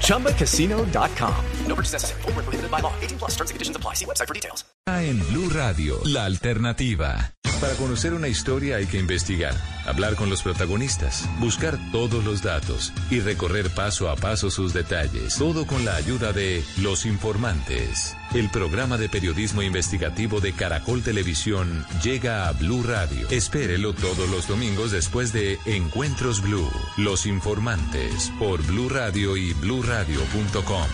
ChumbaCasino.com. No purchase necessary. Full prohibited by law. 18 plus terms and conditions apply. See website for details. En Blue Radio, la alternativa. Para conocer una historia hay que investigar, hablar con los protagonistas, buscar todos los datos y recorrer paso a paso sus detalles. Todo con la ayuda de Los Informantes. El programa de periodismo investigativo de Caracol Televisión llega a Blue Radio. Espérelo todos los domingos después de Encuentros Blue. Los Informantes por Blue Radio y bluradio.com.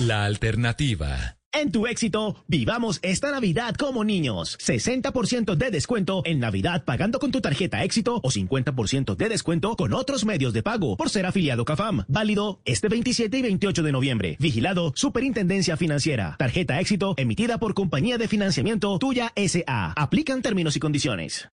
La alternativa. En tu éxito, vivamos esta Navidad como niños. 60% de descuento en Navidad pagando con tu tarjeta éxito o 50% de descuento con otros medios de pago por ser afiliado CAFAM. Válido este 27 y 28 de noviembre. Vigilado Superintendencia Financiera. Tarjeta éxito emitida por Compañía de Financiamiento Tuya SA. Aplican términos y condiciones.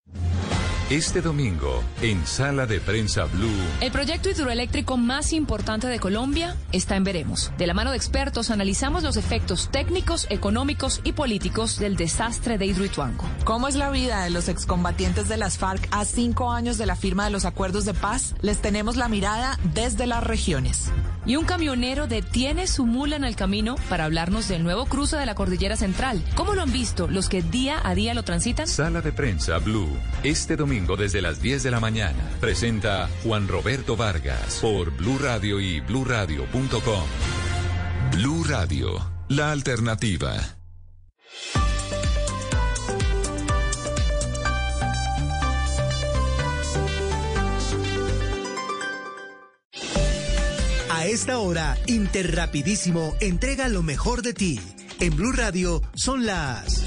Este domingo, en Sala de Prensa Blue. El proyecto hidroeléctrico más importante de Colombia está en Veremos. De la mano de expertos analizamos los efectos técnicos, económicos y políticos del desastre de Hidroituango. ¿Cómo es la vida de los excombatientes de las FARC a cinco años de la firma de los acuerdos de paz? Les tenemos la mirada desde las regiones. Y un camionero detiene su mula en el camino para hablarnos del nuevo cruce de la Cordillera Central. ¿Cómo lo han visto los que día a día lo transitan? Sala de Prensa Blue. Este domingo desde las 10 de la mañana. Presenta Juan Roberto Vargas por Blue Radio y bluradio.com. Blue Radio, la alternativa. A esta hora, Interrapidísimo entrega lo mejor de ti. En Blue Radio son las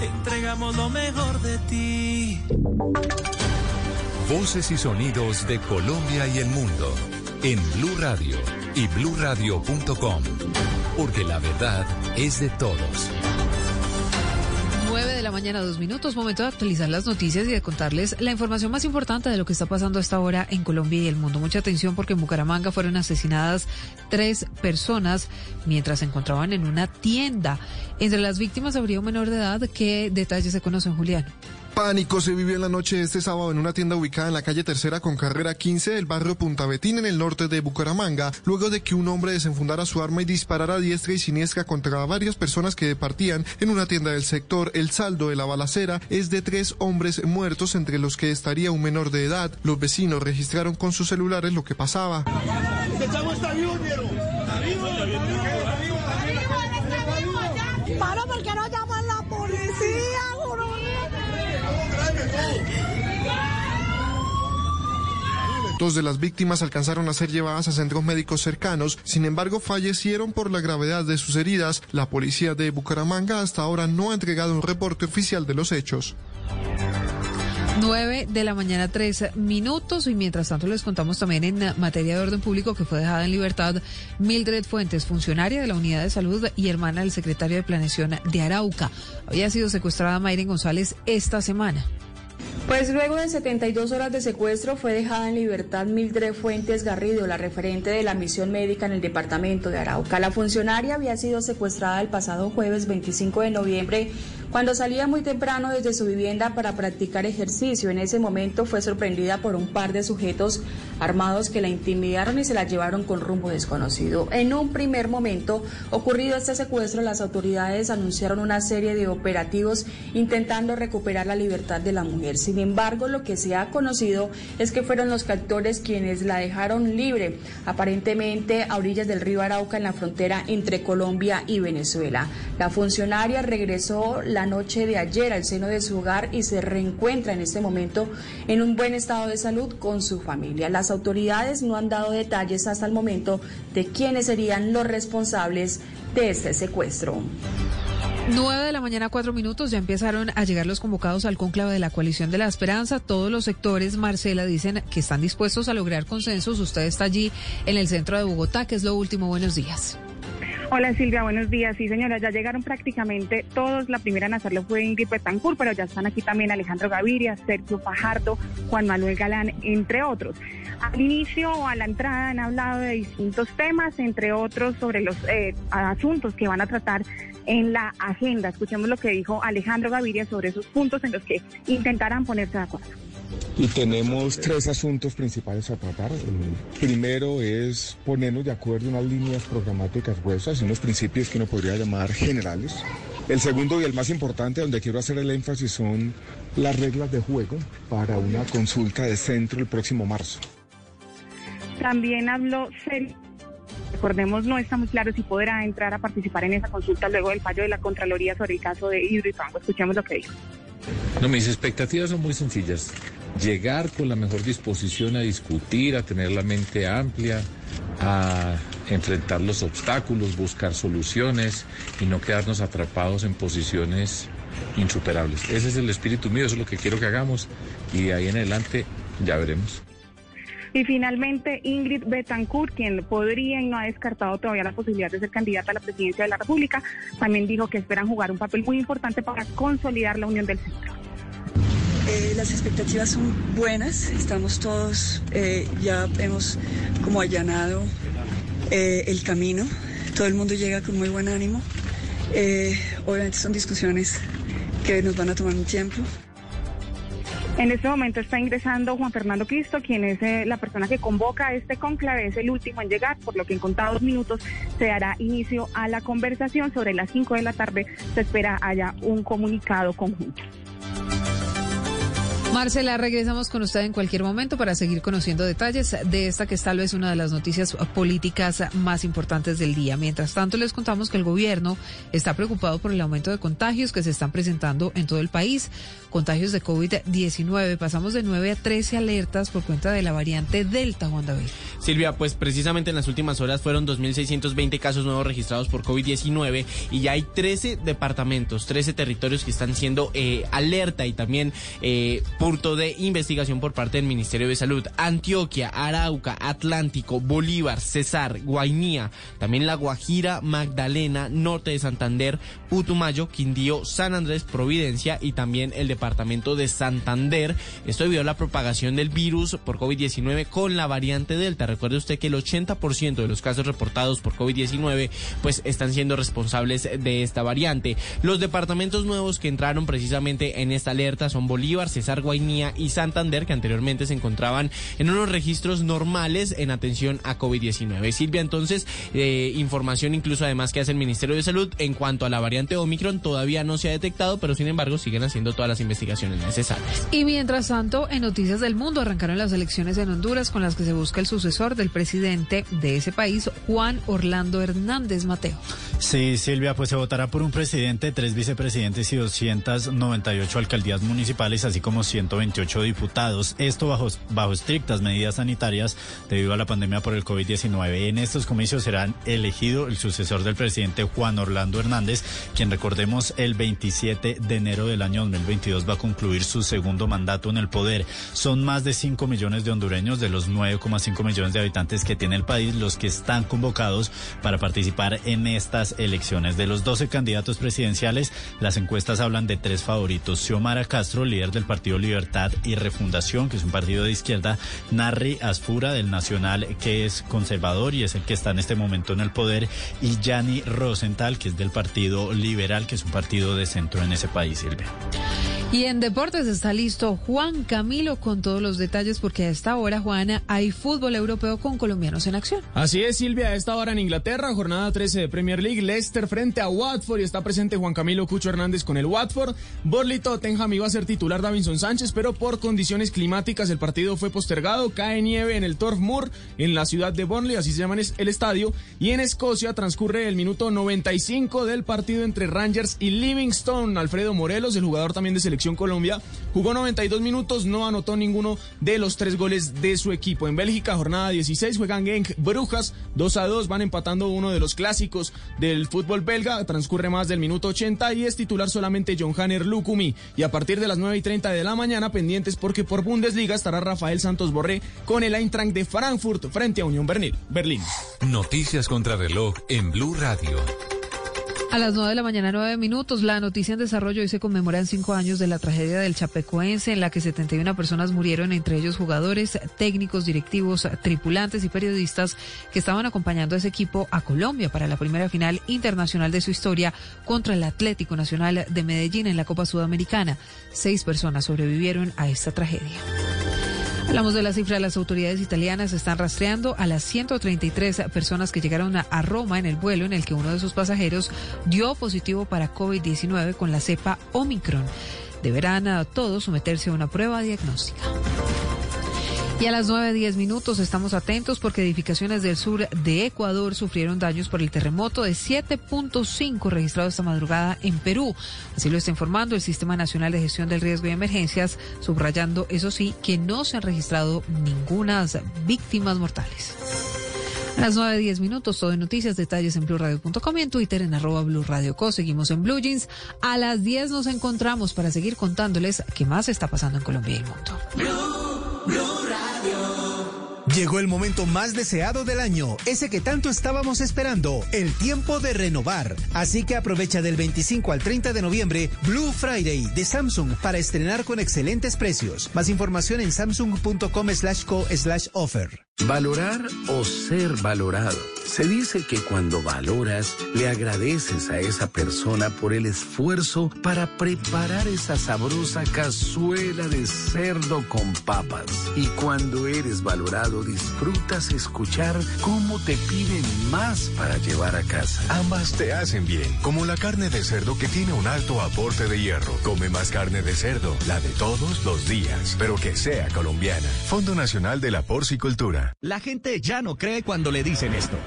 Entregamos lo mejor de ti. Voces y sonidos de Colombia y el mundo en Blue Radio y bluradio.com, porque la verdad es de todos. 9 de la mañana, dos minutos, momento de actualizar las noticias y de contarles la información más importante de lo que está pasando a esta hora en Colombia y el mundo. Mucha atención porque en Bucaramanga fueron asesinadas tres personas mientras se encontraban en una tienda. Entre las víctimas habría un menor de edad. ¿Qué detalles se conocen, Julián? Pánico se vivió en la noche de este sábado en una tienda ubicada en la calle Tercera con carrera 15 del barrio Punta Betín en el norte de Bucaramanga, luego de que un hombre desenfundara su arma y disparara a diestra y siniestra contra varias personas que departían en una tienda del sector. El saldo de la balacera es de tres hombres muertos, entre los que estaría un menor de edad. Los vecinos registraron con sus celulares lo que pasaba. Paro, ¿por qué no llaman la policía? Dos de las víctimas alcanzaron a ser llevadas a centros médicos cercanos, sin embargo fallecieron por la gravedad de sus heridas. La policía de Bucaramanga hasta ahora no ha entregado un reporte oficial de los hechos. 9 de la mañana, tres minutos. Y mientras tanto, les contamos también en materia de orden público que fue dejada en libertad Mildred Fuentes, funcionaria de la Unidad de Salud y hermana del secretario de Planeación de Arauca. Había sido secuestrada Mayren González esta semana. Pues luego de 72 horas de secuestro fue dejada en libertad Mildred Fuentes Garrido, la referente de la misión médica en el departamento de Arauca. La funcionaria había sido secuestrada el pasado jueves 25 de noviembre cuando salía muy temprano desde su vivienda para practicar ejercicio. En ese momento fue sorprendida por un par de sujetos armados que la intimidaron y se la llevaron con rumbo desconocido. En un primer momento ocurrido este secuestro, las autoridades anunciaron una serie de operativos intentando recuperar la libertad de la mujer. Sin embargo, lo que se ha conocido es que fueron los captores quienes la dejaron libre, aparentemente a orillas del río Arauca en la frontera entre Colombia y Venezuela. La funcionaria regresó la noche de ayer al seno de su hogar y se reencuentra en este momento en un buen estado de salud con su familia. Las autoridades no han dado detalles hasta el momento de quiénes serían los responsables de este secuestro. 9 de la mañana, cuatro minutos, ya empezaron a llegar los convocados al cónclave de la coalición de la esperanza. Todos los sectores, Marcela, dicen que están dispuestos a lograr consensos. Usted está allí en el centro de Bogotá, que es lo último. Buenos días. Hola Silvia, buenos días. Sí, señora, ya llegaron prácticamente todos. La primera en hacerlo fue Ingrid Betancourt, pero ya están aquí también Alejandro Gaviria, Sergio Fajardo, Juan Manuel Galán, entre otros. Al inicio o a la entrada han hablado de distintos temas, entre otros sobre los eh, asuntos que van a tratar en la agenda. Escuchemos lo que dijo Alejandro Gaviria sobre esos puntos en los que intentarán ponerse de acuerdo. Y tenemos tres asuntos principales a tratar. El primero es ponernos de acuerdo en unas líneas programáticas gruesas, unos principios que uno podría llamar generales. El segundo y el más importante, donde quiero hacer el énfasis, son las reglas de juego para una consulta de centro el próximo marzo. También habló Recordemos, no está muy claro si podrá entrar a participar en esa consulta luego del fallo de la Contraloría sobre el caso de Hidroituango. Escuchemos lo que dijo. No, mis expectativas son muy sencillas. Llegar con la mejor disposición a discutir, a tener la mente amplia, a enfrentar los obstáculos, buscar soluciones y no quedarnos atrapados en posiciones insuperables. Ese es el espíritu mío, eso es lo que quiero que hagamos y de ahí en adelante ya veremos. Y finalmente, Ingrid Betancourt, quien podría y no ha descartado todavía la posibilidad de ser candidata a la presidencia de la República, también dijo que esperan jugar un papel muy importante para consolidar la unión del centro. Eh, las expectativas son buenas, estamos todos, eh, ya hemos como allanado eh, el camino, todo el mundo llega con muy buen ánimo. obviamente son discusiones que nos van a tomar un tiempo. En este momento está ingresando Juan Fernando Cristo, quien es la persona que convoca este conclave, es el último en llegar, por lo que en contados minutos se dará inicio a la conversación. Sobre las 5 de la tarde se espera haya un comunicado conjunto. Marcela, regresamos con usted en cualquier momento para seguir conociendo detalles de esta que es tal vez una de las noticias políticas más importantes del día. Mientras tanto, les contamos que el gobierno está preocupado por el aumento de contagios que se están presentando en todo el país. Contagios de COVID-19. Pasamos de 9 a 13 alertas por cuenta de la variante Delta, Juan David. Silvia, pues precisamente en las últimas horas fueron 2.620 casos nuevos registrados por COVID-19 y ya hay 13 departamentos, 13 territorios que están siendo eh, alerta y también eh, punto de investigación por parte del Ministerio de Salud. Antioquia, Arauca, Atlántico, Bolívar, Cesar, Guainía, también La Guajira, Magdalena, Norte de Santander, Putumayo, Quindío, San Andrés, Providencia y también el departamento de Santander. Esto debido a la propagación del virus por COVID-19 con la variante Delta. Recuerde usted que el 80% de los casos reportados por COVID-19 pues están siendo responsables de esta variante. Los departamentos nuevos que entraron precisamente en esta alerta son Bolívar, Cesar, Guainía, y Santander, que anteriormente se encontraban en unos registros normales en atención a COVID-19. Silvia, entonces, eh, información incluso además que hace el Ministerio de Salud en cuanto a la variante Omicron, todavía no se ha detectado, pero sin embargo siguen haciendo todas las investigaciones necesarias. Y mientras tanto, en Noticias del Mundo arrancaron las elecciones en Honduras con las que se busca el sucesor del presidente de ese país, Juan Orlando Hernández Mateo. Sí, Silvia, pues se votará por un presidente, tres vicepresidentes y 298 alcaldías municipales, así como 128 diputados. Esto bajo, bajo estrictas medidas sanitarias debido a la pandemia por el COVID-19. En estos comicios serán elegido el sucesor del presidente Juan Orlando Hernández, quien recordemos el 27 de enero del año 2022 va a concluir su segundo mandato en el poder. Son más de 5 millones de hondureños de los 9,5 millones de habitantes que tiene el país los que están convocados para participar en estas elecciones. De los 12 candidatos presidenciales, las encuestas hablan de tres favoritos. Xiomara Castro, líder del Partido Libertad y Refundación, que es un partido de izquierda, Narri Asfura del Nacional, que es conservador y es el que está en este momento en el poder, y Yanni Rosenthal, que es del Partido Liberal, que es un partido de centro en ese país, Silvia. Y en deportes está listo Juan Camilo con todos los detalles porque a esta hora, Juana, hay fútbol europeo con colombianos en acción. Así es, Silvia, a esta hora en Inglaterra, jornada 13 de Premier League, Leicester frente a Watford y está presente Juan Camilo Cucho Hernández con el Watford. Borley Tottenham iba a ser titular Davinson Sánchez, pero por condiciones climáticas el partido fue postergado, cae nieve en el Turf Moor en la ciudad de Burnley, así se llama el estadio, y en Escocia transcurre el minuto 95 del partido entre Rangers y Livingstone. Alfredo Morelos, el jugador también de selección Colombia, jugó 92 minutos, no anotó ninguno de los tres goles de su equipo. En Bélgica, jornada 16, juegan Genk Brujas, 2 a 2, van empatando uno de los clásicos del fútbol belga, transcurre más del minuto 80 y es titular solamente John Hanner Lukumi. Y a partir de las 9 y 30 de la mañana, pendientes porque por Bundesliga estará Rafael Santos Borré con el Eintracht de Frankfurt frente a Unión Berlín. Noticias contra reloj en Blue Radio. A las 9 de la mañana, 9 minutos, la noticia en desarrollo hoy se conmemoran cinco años de la tragedia del Chapecoense, en la que 71 personas murieron, entre ellos jugadores, técnicos, directivos, tripulantes y periodistas que estaban acompañando a ese equipo a Colombia para la primera final internacional de su historia contra el Atlético Nacional de Medellín en la Copa Sudamericana. Seis personas sobrevivieron a esta tragedia. Hablamos de la cifra. Las autoridades italianas están rastreando a las 133 personas que llegaron a Roma en el vuelo en el que uno de sus pasajeros dio positivo para COVID-19 con la cepa Omicron. Deberán a todos someterse a una prueba diagnóstica. Y a las 9.10 minutos estamos atentos porque edificaciones del sur de Ecuador sufrieron daños por el terremoto de 7.5 registrado esta madrugada en Perú. Así lo está informando el Sistema Nacional de Gestión del Riesgo y Emergencias, subrayando, eso sí, que no se han registrado ninguna víctimas mortales. A las 9.10 minutos, todo en noticias, detalles en blurradio.com y en Twitter en arroba blurradioco. Seguimos en Blue Jeans. A las 10 nos encontramos para seguir contándoles qué más está pasando en Colombia y el mundo. Llegó el momento más deseado del año, ese que tanto estábamos esperando, el tiempo de renovar. Así que aprovecha del 25 al 30 de noviembre Blue Friday de Samsung para estrenar con excelentes precios. Más información en samsung.com slash co slash offer. Valorar o ser valorado. Se dice que cuando valoras, le agradeces a esa persona por el esfuerzo para preparar esa sabrosa cazuela de cerdo con papas. Y cuando eres valorado, disfrutas escuchar cómo te piden más para llevar a casa. Ambas te hacen bien, como la carne de cerdo que tiene un alto aporte de hierro. Come más carne de cerdo, la de todos los días, pero que sea colombiana. Fondo Nacional de la Porcicultura. La gente ya no cree cuando le dicen esto.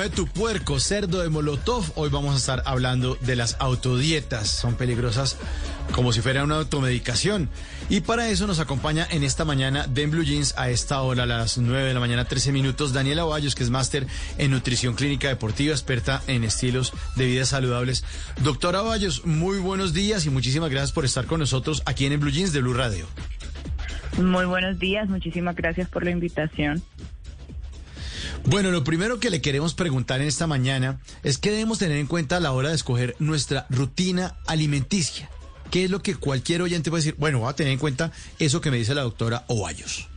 Mueve tu puerco, cerdo de Molotov. Hoy vamos a estar hablando de las autodietas. Son peligrosas como si fuera una automedicación. Y para eso nos acompaña en esta mañana de Blue Jeans a esta hora, a las 9 de la mañana, 13 minutos, Daniela Ovallos, que es máster en nutrición clínica deportiva, experta en estilos de vida saludables. Doctora Ovallos, muy buenos días y muchísimas gracias por estar con nosotros aquí en Blue Jeans de Blue Radio. Muy buenos días, muchísimas gracias por la invitación. Bueno, lo primero que le queremos preguntar en esta mañana es qué debemos tener en cuenta a la hora de escoger nuestra rutina alimenticia. ¿Qué es lo que cualquier oyente puede decir? Bueno, voy a tener en cuenta eso que me dice la doctora Ovallos.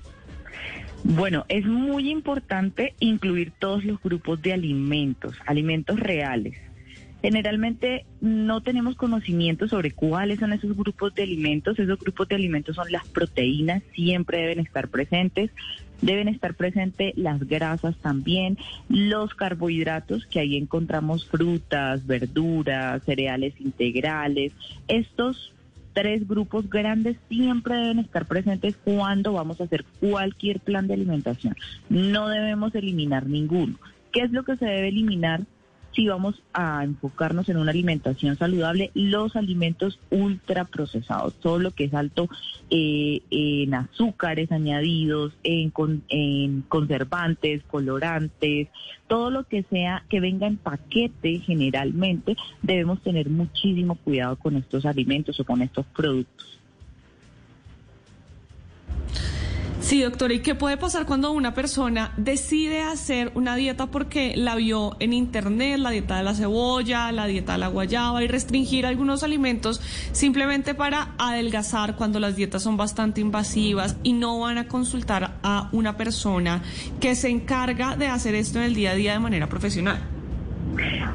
Bueno, es muy importante incluir todos los grupos de alimentos, alimentos reales. Generalmente no tenemos conocimiento sobre cuáles son esos grupos de alimentos. Esos grupos de alimentos son las proteínas, siempre deben estar presentes. Deben estar presentes las grasas también, los carbohidratos, que ahí encontramos frutas, verduras, cereales integrales. Estos tres grupos grandes siempre deben estar presentes cuando vamos a hacer cualquier plan de alimentación. No debemos eliminar ninguno. ¿Qué es lo que se debe eliminar? Si vamos a enfocarnos en una alimentación saludable, los alimentos ultraprocesados, todo lo que es alto eh, en azúcares añadidos, en, en conservantes, colorantes, todo lo que sea que venga en paquete generalmente, debemos tener muchísimo cuidado con estos alimentos o con estos productos. Sí, doctora, ¿y qué puede pasar cuando una persona decide hacer una dieta porque la vio en internet, la dieta de la cebolla, la dieta de la guayaba y restringir algunos alimentos simplemente para adelgazar cuando las dietas son bastante invasivas y no van a consultar a una persona que se encarga de hacer esto en el día a día de manera profesional?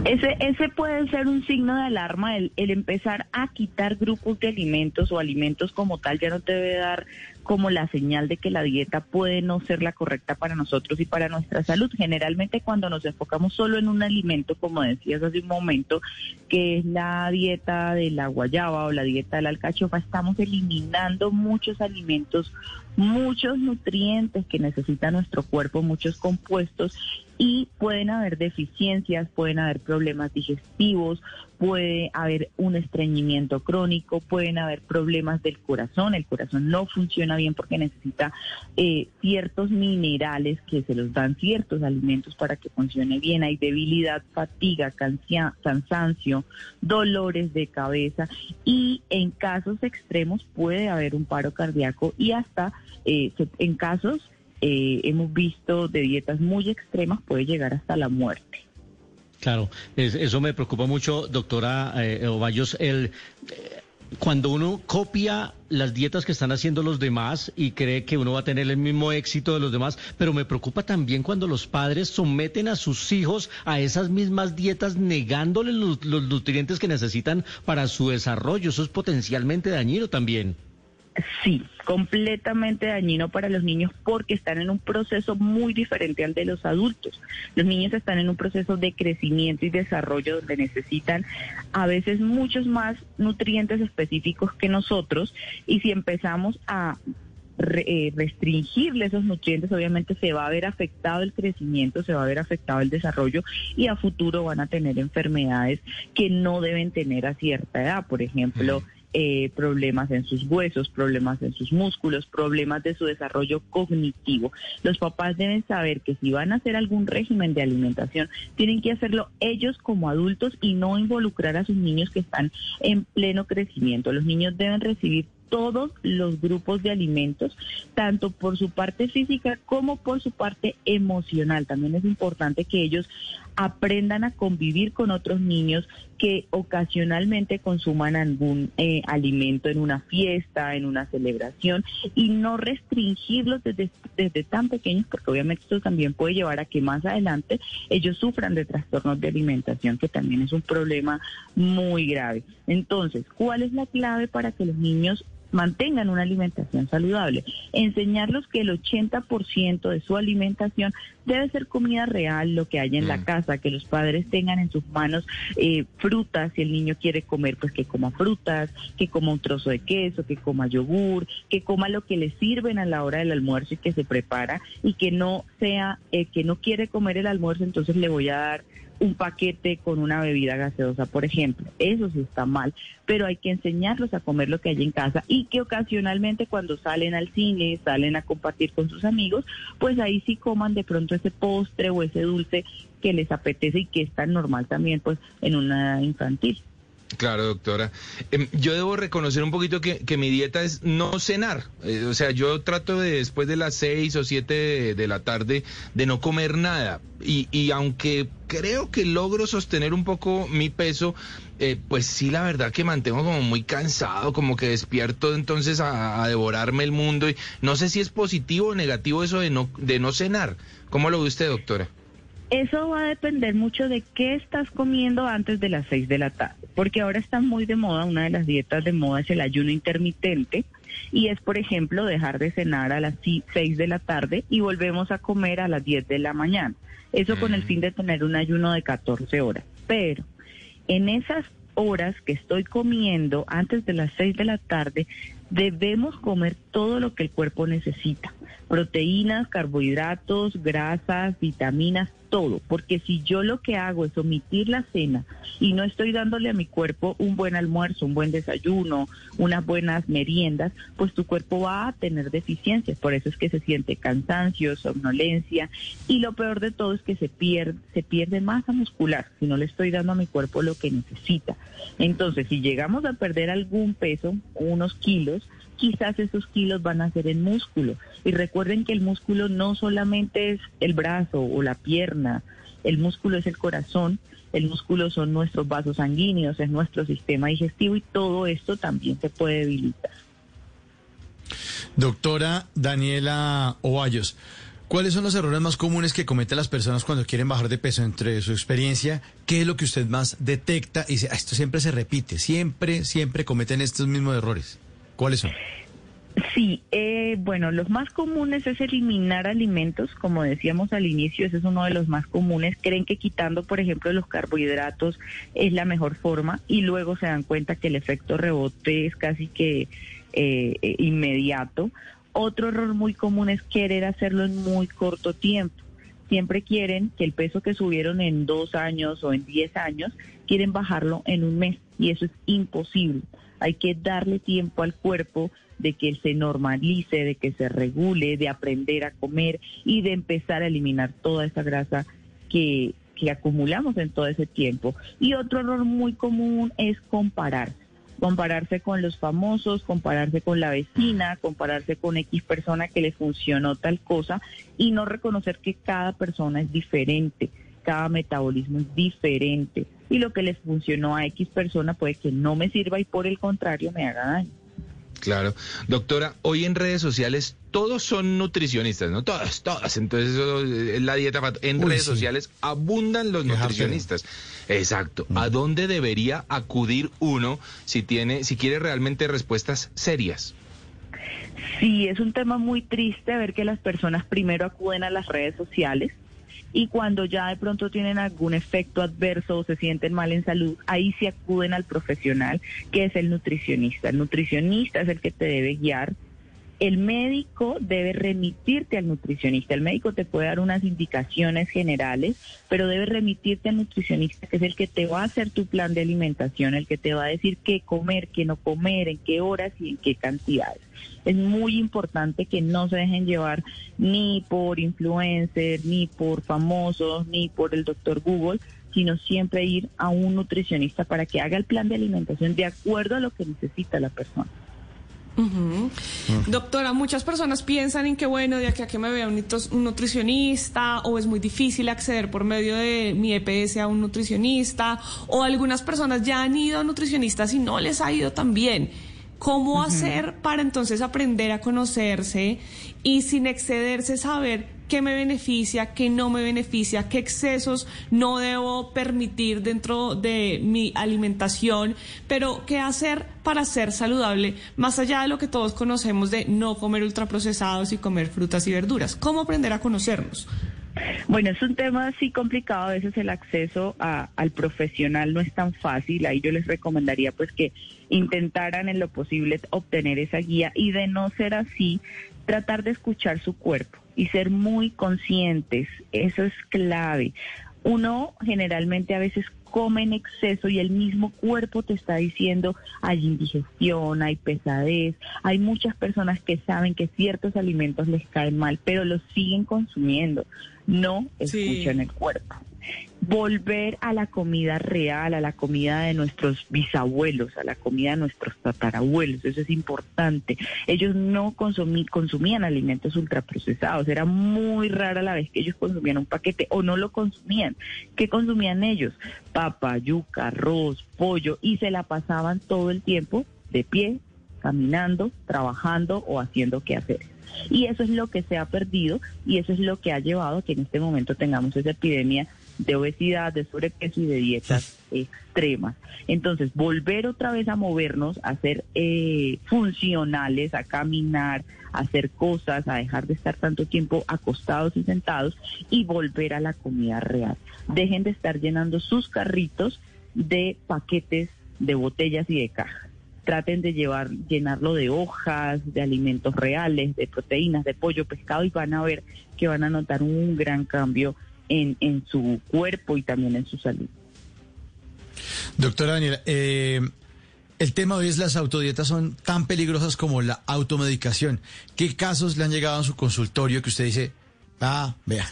Ese, ese puede ser un signo de alarma, el, el, empezar a quitar grupos de alimentos o alimentos como tal ya no te debe dar como la señal de que la dieta puede no ser la correcta para nosotros y para nuestra salud. Generalmente cuando nos enfocamos solo en un alimento, como decías hace un momento, que es la dieta de la guayaba o la dieta de la alcachofa, estamos eliminando muchos alimentos, muchos nutrientes que necesita nuestro cuerpo, muchos compuestos y pueden haber deficiencias, pueden haber problemas digestivos, puede haber un estreñimiento crónico, pueden haber problemas del corazón, el corazón no funciona bien porque necesita eh, ciertos minerales que se los dan ciertos alimentos para que funcione bien, hay debilidad, fatiga, cansancio, dolores de cabeza y en casos extremos puede haber un paro cardíaco y hasta eh, en casos eh, hemos visto de dietas muy extremas puede llegar hasta la muerte. Claro, eso me preocupa mucho, doctora eh, Ovallos. El, eh, cuando uno copia las dietas que están haciendo los demás y cree que uno va a tener el mismo éxito de los demás, pero me preocupa también cuando los padres someten a sus hijos a esas mismas dietas negándoles los nutrientes que necesitan para su desarrollo. Eso es potencialmente dañino también. Sí, completamente dañino para los niños porque están en un proceso muy diferente al de los adultos. Los niños están en un proceso de crecimiento y desarrollo donde necesitan a veces muchos más nutrientes específicos que nosotros y si empezamos a eh, restringirle esos nutrientes, obviamente se va a ver afectado el crecimiento, se va a ver afectado el desarrollo y a futuro van a tener enfermedades que no deben tener a cierta edad, por ejemplo. Eh, problemas en sus huesos, problemas en sus músculos, problemas de su desarrollo cognitivo. Los papás deben saber que si van a hacer algún régimen de alimentación, tienen que hacerlo ellos como adultos y no involucrar a sus niños que están en pleno crecimiento. Los niños deben recibir todos los grupos de alimentos, tanto por su parte física como por su parte emocional. También es importante que ellos aprendan a convivir con otros niños que ocasionalmente consuman algún eh, alimento en una fiesta, en una celebración y no restringirlos desde, desde tan pequeños porque obviamente esto también puede llevar a que más adelante ellos sufran de trastornos de alimentación que también es un problema muy grave. Entonces, ¿cuál es la clave para que los niños mantengan una alimentación saludable. Enseñarlos que el 80% de su alimentación debe ser comida real, lo que hay en la mm. casa, que los padres tengan en sus manos eh, frutas, si el niño quiere comer, pues que coma frutas, que coma un trozo de queso, que coma yogur, que coma lo que le sirven a la hora del almuerzo y que se prepara y que no sea, eh, que no quiere comer el almuerzo, entonces le voy a dar un paquete con una bebida gaseosa, por ejemplo. Eso sí está mal, pero hay que enseñarlos a comer lo que hay en casa y que ocasionalmente cuando salen al cine, salen a compartir con sus amigos, pues ahí sí coman de pronto ese postre o ese dulce que les apetece y que es tan normal también pues en una infantil. Claro, doctora. Em, yo debo reconocer un poquito que, mi dieta es no cenar. Eh, o sea, yo trato de después de las seis o siete de, la tarde de no comer nada. Y, y, aunque creo que logro sostener un poco mi peso, eh, pues sí, la verdad que mantengo como muy cansado, como que despierto entonces a, a, devorarme el mundo. Y no sé si es positivo o negativo eso de no, de no cenar. ¿Cómo lo ve usted, doctora? Eso va a depender mucho de qué estás comiendo antes de las seis de la tarde, porque ahora está muy de moda, una de las dietas de moda es el ayuno intermitente, y es, por ejemplo, dejar de cenar a las seis de la tarde y volvemos a comer a las diez de la mañana. Eso con el mm. fin de tener un ayuno de 14 horas. Pero en esas horas que estoy comiendo antes de las seis de la tarde, debemos comer todo lo que el cuerpo necesita. Proteínas, carbohidratos, grasas, vitaminas, todo, porque si yo lo que hago es omitir la cena y no estoy dándole a mi cuerpo un buen almuerzo, un buen desayuno, unas buenas meriendas, pues tu cuerpo va a tener deficiencias, por eso es que se siente cansancio, somnolencia y lo peor de todo es que se pierde, se pierde masa muscular si no le estoy dando a mi cuerpo lo que necesita. Entonces, si llegamos a perder algún peso, unos kilos, quizás esos kilos van a ser en músculo. Y recuerden que el músculo no solamente es el brazo o la pierna, el músculo es el corazón, el músculo son nuestros vasos sanguíneos, es nuestro sistema digestivo y todo esto también se puede debilitar. Doctora Daniela Ovallos, ¿cuáles son los errores más comunes que cometen las personas cuando quieren bajar de peso? Entre su experiencia, ¿qué es lo que usted más detecta? Y dice, ah, esto siempre se repite, siempre, siempre cometen estos mismos errores. ¿Cuáles son? Sí, eh, bueno, los más comunes es eliminar alimentos, como decíamos al inicio, ese es uno de los más comunes. Creen que quitando, por ejemplo, los carbohidratos es la mejor forma y luego se dan cuenta que el efecto rebote es casi que eh, eh, inmediato. Otro error muy común es querer hacerlo en muy corto tiempo. Siempre quieren que el peso que subieron en dos años o en diez años, quieren bajarlo en un mes y eso es imposible hay que darle tiempo al cuerpo de que se normalice, de que se regule, de aprender a comer y de empezar a eliminar toda esa grasa que, que acumulamos en todo ese tiempo. Y otro error muy común es compararse. Compararse con los famosos, compararse con la vecina, compararse con X persona que le funcionó tal cosa y no reconocer que cada persona es diferente, cada metabolismo es diferente y lo que les funcionó a X persona puede que no me sirva y por el contrario me haga daño. Claro. Doctora, hoy en redes sociales todos son nutricionistas, ¿no? Todas, todas. Entonces, eso es la dieta. En redes sociales abundan los nutricionistas. Exacto. ¿A mm. dónde debería acudir uno si tiene, si quiere realmente respuestas serias? Sí, es un tema muy triste ver que las personas primero acuden a las redes sociales y cuando ya de pronto tienen algún efecto adverso o se sienten mal en salud, ahí sí acuden al profesional, que es el nutricionista. El nutricionista es el que te debe guiar el médico debe remitirte al nutricionista. El médico te puede dar unas indicaciones generales, pero debe remitirte al nutricionista, que es el que te va a hacer tu plan de alimentación, el que te va a decir qué comer, qué no comer, en qué horas y en qué cantidades. Es muy importante que no se dejen llevar ni por influencers, ni por famosos, ni por el doctor Google, sino siempre ir a un nutricionista para que haga el plan de alimentación de acuerdo a lo que necesita la persona. Doctora, muchas personas piensan en que, bueno, de aquí a que me vea un, nutricionista, o es muy difícil acceder por medio de mi EPS a un nutricionista, o algunas personas ya han ido a nutricionistas y no les ha ido tan bien. ¿Cómo hacer para entonces aprender a conocerse y sin excederse saber qué me beneficia, qué no me beneficia, qué excesos no debo permitir dentro de mi alimentación, pero qué hacer para ser saludable, más allá de lo que todos conocemos de no comer ultraprocesados y comer frutas y verduras. ¿Cómo aprender a conocernos? Bueno, es un tema así complicado, a veces el acceso al profesional no es tan fácil, ahí yo les recomendaría pues que intentaran en lo posible obtener esa guía y de no ser así, tratar de escuchar su cuerpo y ser muy conscientes, eso es clave. Uno generalmente a veces come en exceso y el mismo cuerpo te está diciendo hay indigestión, hay pesadez, hay muchas personas que saben que ciertos alimentos les caen mal, pero los siguen consumiendo, no escuchan el cuerpo volver a la comida real, a la comida de nuestros bisabuelos, a la comida de nuestros tatarabuelos, eso es importante. Ellos no consumían alimentos ultraprocesados, era muy rara la vez que ellos consumían un paquete o no lo consumían. ¿Qué consumían ellos? Papa, yuca, arroz, pollo y se la pasaban todo el tiempo de pie, caminando, trabajando o haciendo hacer. Y eso es lo que se ha perdido y eso es lo que ha llevado a que en este momento tengamos esa epidemia de obesidad, de sobrepeso y de dietas extremas. Entonces, volver otra vez a movernos, a ser eh, funcionales, a caminar, a hacer cosas, a dejar de estar tanto tiempo acostados y sentados y volver a la comida real. Dejen de estar llenando sus carritos de paquetes, de botellas y de cajas. Traten de llevar, llenarlo de hojas, de alimentos reales, de proteínas, de pollo, pescado y van a ver que van a notar un gran cambio en, en su cuerpo y también en su salud. Doctora Daniela, eh, el tema hoy es las autodietas son tan peligrosas como la automedicación. ¿Qué casos le han llegado a su consultorio que usted dice, ah, vea,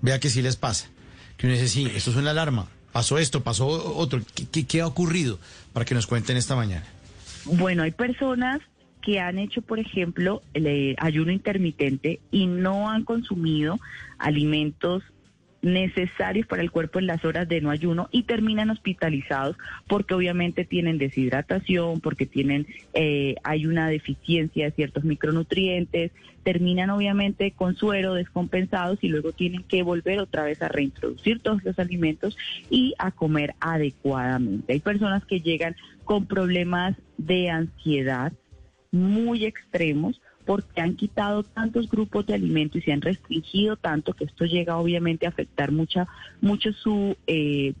vea que sí les pasa? Que uno dice, sí, esto es una alarma, pasó esto, pasó otro. ¿Qué, qué ha ocurrido? Para que nos cuenten esta mañana. Bueno, hay personas que han hecho, por ejemplo, el ayuno intermitente y no han consumido alimentos necesarios para el cuerpo en las horas de no ayuno y terminan hospitalizados porque obviamente tienen deshidratación, porque tienen eh, hay una deficiencia de ciertos micronutrientes, terminan obviamente con suero descompensados y luego tienen que volver otra vez a reintroducir todos los alimentos y a comer adecuadamente. Hay personas que llegan con problemas de ansiedad muy extremos porque han quitado tantos grupos de alimentos y se han restringido tanto que esto llega obviamente a afectar mucha, mucho su eh,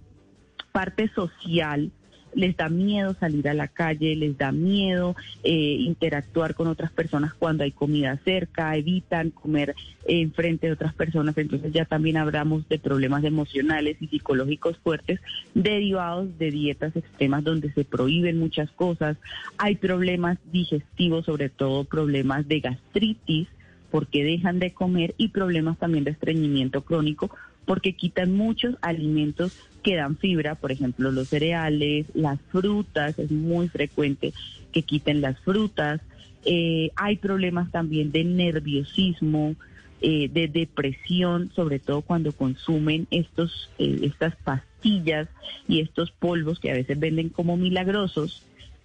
parte social les da miedo salir a la calle, les da miedo eh, interactuar con otras personas cuando hay comida cerca, evitan comer en frente de otras personas, entonces ya también hablamos de problemas emocionales y psicológicos fuertes derivados de dietas extremas donde se prohíben muchas cosas, hay problemas digestivos, sobre todo problemas de gastritis, porque dejan de comer y problemas también de estreñimiento crónico porque quitan muchos alimentos que dan fibra, por ejemplo los cereales, las frutas, es muy frecuente que quiten las frutas. Eh, hay problemas también de nerviosismo, eh, de depresión, sobre todo cuando consumen estos, eh, estas pastillas y estos polvos que a veces venden como milagrosos.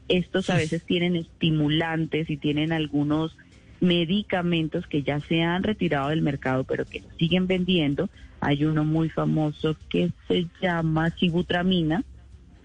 Estos a veces tienen estimulantes y tienen algunos medicamentos que ya se han retirado del mercado, pero que siguen vendiendo. Hay uno muy famoso que se llama sibutramina,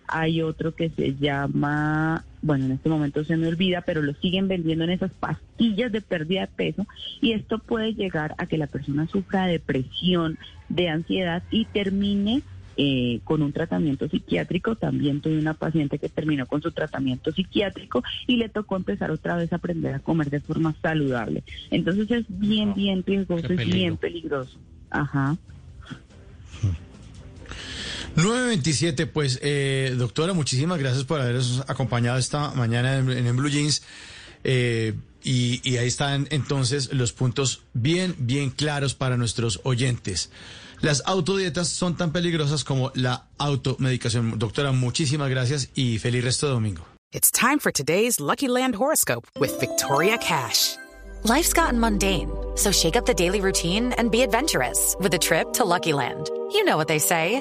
hay otro que se llama, bueno, en este momento se me olvida, pero lo siguen vendiendo en esas pastillas de pérdida de peso y esto puede llegar a que la persona sufra depresión, de ansiedad y termine eh, con un tratamiento psiquiátrico. También tuve una paciente que terminó con su tratamiento psiquiátrico y le tocó empezar otra vez a aprender a comer de forma saludable. Entonces es bien, bien riesgoso, es bien peligroso. Ajá. 927, pues eh, doctora, muchísimas gracias por habernos acompañado esta mañana en, en Blue Jeans. Eh, y, y, ahí están entonces los puntos bien, bien claros para nuestros oyentes. Las autodietas son tan peligrosas como la automedicación. Doctora, muchísimas gracias y feliz resto de domingo. It's time for today's Lucky Land horoscope with Victoria Cash. Life's gotten mundane, so shake up the daily routine and be adventurous with a trip to Lucky Land. You know what they say.